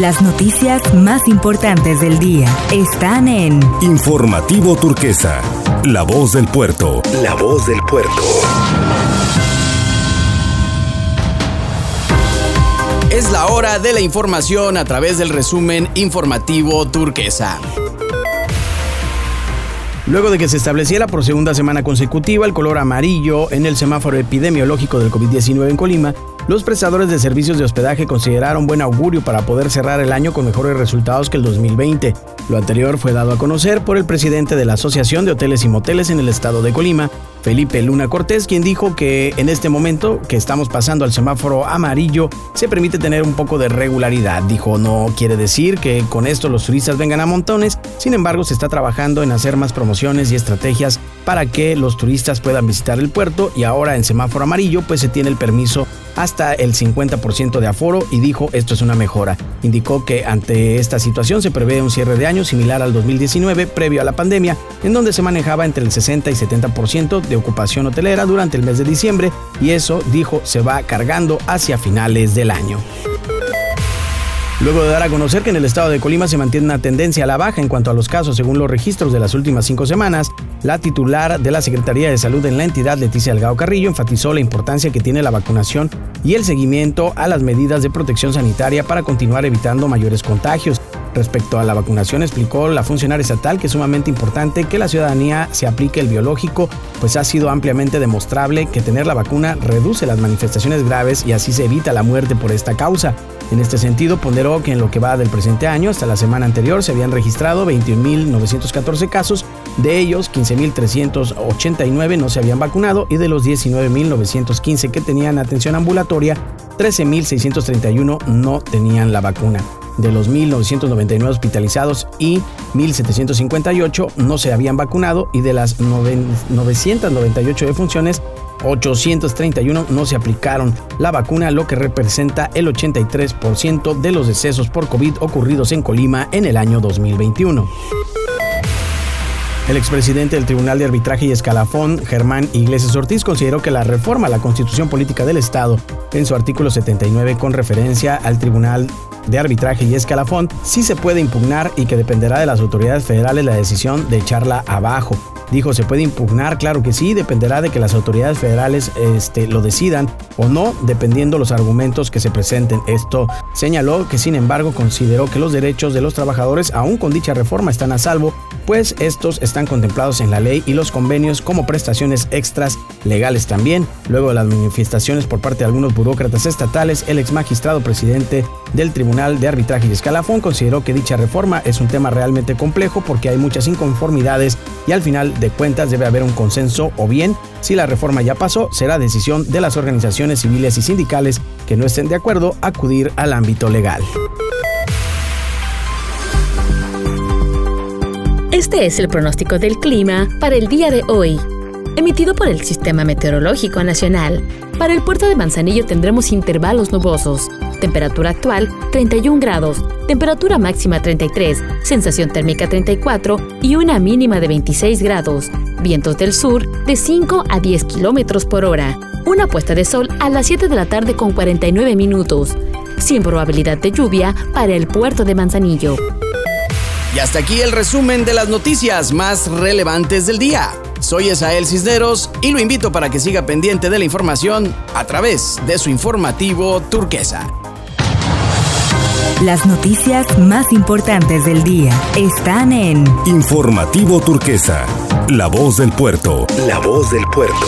Las noticias más importantes del día están en Informativo Turquesa, La Voz del Puerto. La Voz del Puerto. Es la hora de la información a través del resumen informativo turquesa. Luego de que se estableciera por segunda semana consecutiva el color amarillo en el semáforo epidemiológico del COVID-19 en Colima, los prestadores de servicios de hospedaje consideraron buen augurio para poder cerrar el año con mejores resultados que el 2020. Lo anterior fue dado a conocer por el presidente de la Asociación de Hoteles y Moteles en el estado de Colima, Felipe Luna Cortés, quien dijo que en este momento que estamos pasando al semáforo amarillo, se permite tener un poco de regularidad. Dijo, no quiere decir que con esto los turistas vengan a montones, sin embargo se está trabajando en hacer más promociones y estrategias para que los turistas puedan visitar el puerto y ahora en semáforo amarillo pues se tiene el permiso hasta el 50% de aforo y dijo esto es una mejora. Indicó que ante esta situación se prevé un cierre de año similar al 2019 previo a la pandemia, en donde se manejaba entre el 60 y 70% de ocupación hotelera durante el mes de diciembre y eso, dijo, se va cargando hacia finales del año. Luego de dar a conocer que en el estado de Colima se mantiene una tendencia a la baja en cuanto a los casos según los registros de las últimas cinco semanas, la titular de la Secretaría de Salud en la entidad, Leticia Algado Carrillo, enfatizó la importancia que tiene la vacunación y el seguimiento a las medidas de protección sanitaria para continuar evitando mayores contagios. Respecto a la vacunación, explicó la funcionaria estatal que es sumamente importante que la ciudadanía se aplique el biológico, pues ha sido ampliamente demostrable que tener la vacuna reduce las manifestaciones graves y así se evita la muerte por esta causa. En este sentido, ponderó que en lo que va del presente año hasta la semana anterior se habían registrado 21.914 casos, de ellos 15.389 no se habían vacunado y de los 19.915 que tenían atención ambulatoria, 13.631 no tenían la vacuna. De los 1.999 hospitalizados y 1.758 no se habían vacunado y de las 998 defunciones, 831 no se aplicaron la vacuna, lo que representa el 83% de los decesos por COVID ocurridos en Colima en el año 2021. El expresidente del Tribunal de Arbitraje y Escalafón, Germán Iglesias Ortiz, consideró que la reforma a la Constitución Política del Estado, en su artículo 79 con referencia al Tribunal de Arbitraje y Escalafón, sí se puede impugnar y que dependerá de las autoridades federales la decisión de echarla abajo. Dijo, ¿se puede impugnar? Claro que sí, dependerá de que las autoridades federales este, lo decidan o no, dependiendo los argumentos que se presenten. Esto señaló que, sin embargo, consideró que los derechos de los trabajadores, aún con dicha reforma, están a salvo, pues estos están contemplados en la ley y los convenios como prestaciones extras legales también. Luego de las manifestaciones por parte de algunos burócratas estatales, el ex magistrado presidente del Tribunal de Arbitraje y Escalafón consideró que dicha reforma es un tema realmente complejo porque hay muchas inconformidades y al final de cuentas debe haber un consenso o bien, si la reforma ya pasó, será decisión de las organizaciones civiles y sindicales que no estén de acuerdo acudir al ámbito legal. Este es el pronóstico del clima para el día de hoy, emitido por el Sistema Meteorológico Nacional. Para el puerto de Manzanillo tendremos intervalos nubosos. Temperatura actual 31 grados, temperatura máxima 33, sensación térmica 34 y una mínima de 26 grados. Vientos del sur de 5 a 10 kilómetros por hora. Una puesta de sol a las 7 de la tarde con 49 minutos. Sin probabilidad de lluvia para el puerto de Manzanillo. Y hasta aquí el resumen de las noticias más relevantes del día. Soy Esael Cisneros y lo invito para que siga pendiente de la información a través de su informativo turquesa. Las noticias más importantes del día están en Informativo Turquesa, La Voz del Puerto. La Voz del Puerto.